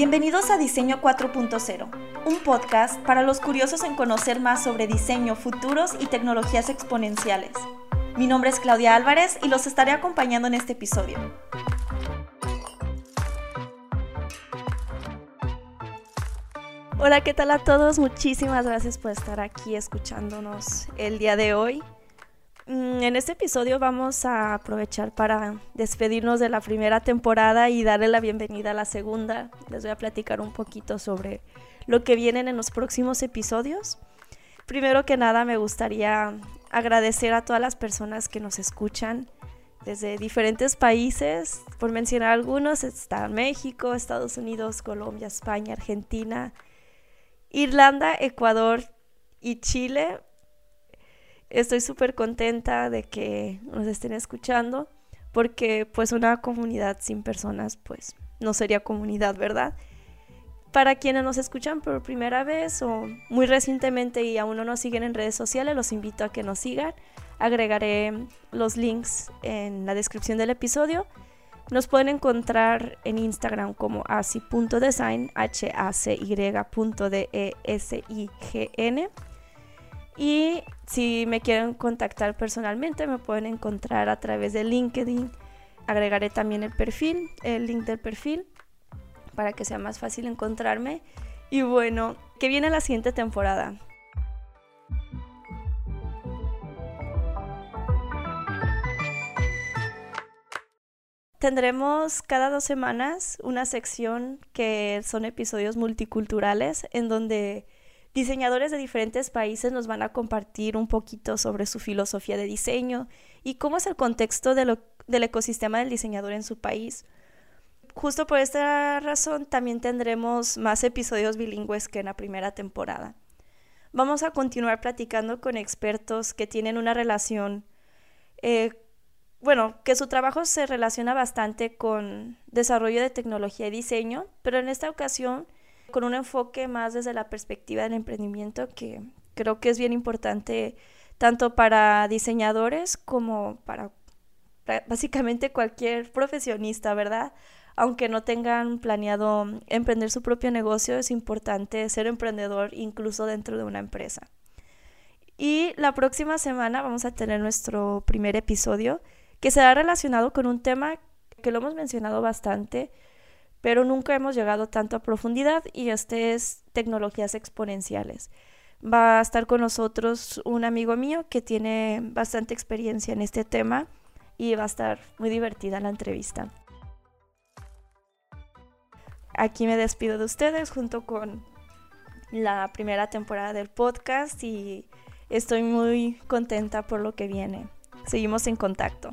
Bienvenidos a Diseño 4.0, un podcast para los curiosos en conocer más sobre diseño, futuros y tecnologías exponenciales. Mi nombre es Claudia Álvarez y los estaré acompañando en este episodio. Hola, ¿qué tal a todos? Muchísimas gracias por estar aquí escuchándonos el día de hoy. Mm, en este episodio vamos a aprovechar para despedirnos de la primera temporada y darle la bienvenida a la segunda. Les voy a platicar un poquito sobre lo que vienen en los próximos episodios. Primero que nada me gustaría agradecer a todas las personas que nos escuchan desde diferentes países. Por mencionar algunos, está México, Estados Unidos, Colombia, España, Argentina, Irlanda, Ecuador y Chile. Estoy súper contenta de que nos estén escuchando porque pues una comunidad sin personas pues no sería comunidad, ¿verdad? Para quienes nos escuchan por primera vez o muy recientemente y aún no nos siguen en redes sociales, los invito a que nos sigan. Agregaré los links en la descripción del episodio. Nos pueden encontrar en Instagram como asi.design, h a c y d e s i g n y si me quieren contactar personalmente, me pueden encontrar a través de LinkedIn. Agregaré también el perfil, el link del perfil, para que sea más fácil encontrarme. Y bueno, que viene la siguiente temporada. Tendremos cada dos semanas una sección que son episodios multiculturales en donde Diseñadores de diferentes países nos van a compartir un poquito sobre su filosofía de diseño y cómo es el contexto del ecosistema del diseñador en su país. Justo por esta razón también tendremos más episodios bilingües que en la primera temporada. Vamos a continuar platicando con expertos que tienen una relación, eh, bueno, que su trabajo se relaciona bastante con desarrollo de tecnología y diseño, pero en esta ocasión con un enfoque más desde la perspectiva del emprendimiento que creo que es bien importante tanto para diseñadores como para básicamente cualquier profesionista, ¿verdad? Aunque no tengan planeado emprender su propio negocio, es importante ser emprendedor incluso dentro de una empresa. Y la próxima semana vamos a tener nuestro primer episodio que será relacionado con un tema que lo hemos mencionado bastante, pero nunca hemos llegado tanto a profundidad y este es tecnologías exponenciales. Va a estar con nosotros un amigo mío que tiene bastante experiencia en este tema y va a estar muy divertida la entrevista. Aquí me despido de ustedes junto con la primera temporada del podcast y estoy muy contenta por lo que viene. Seguimos en contacto.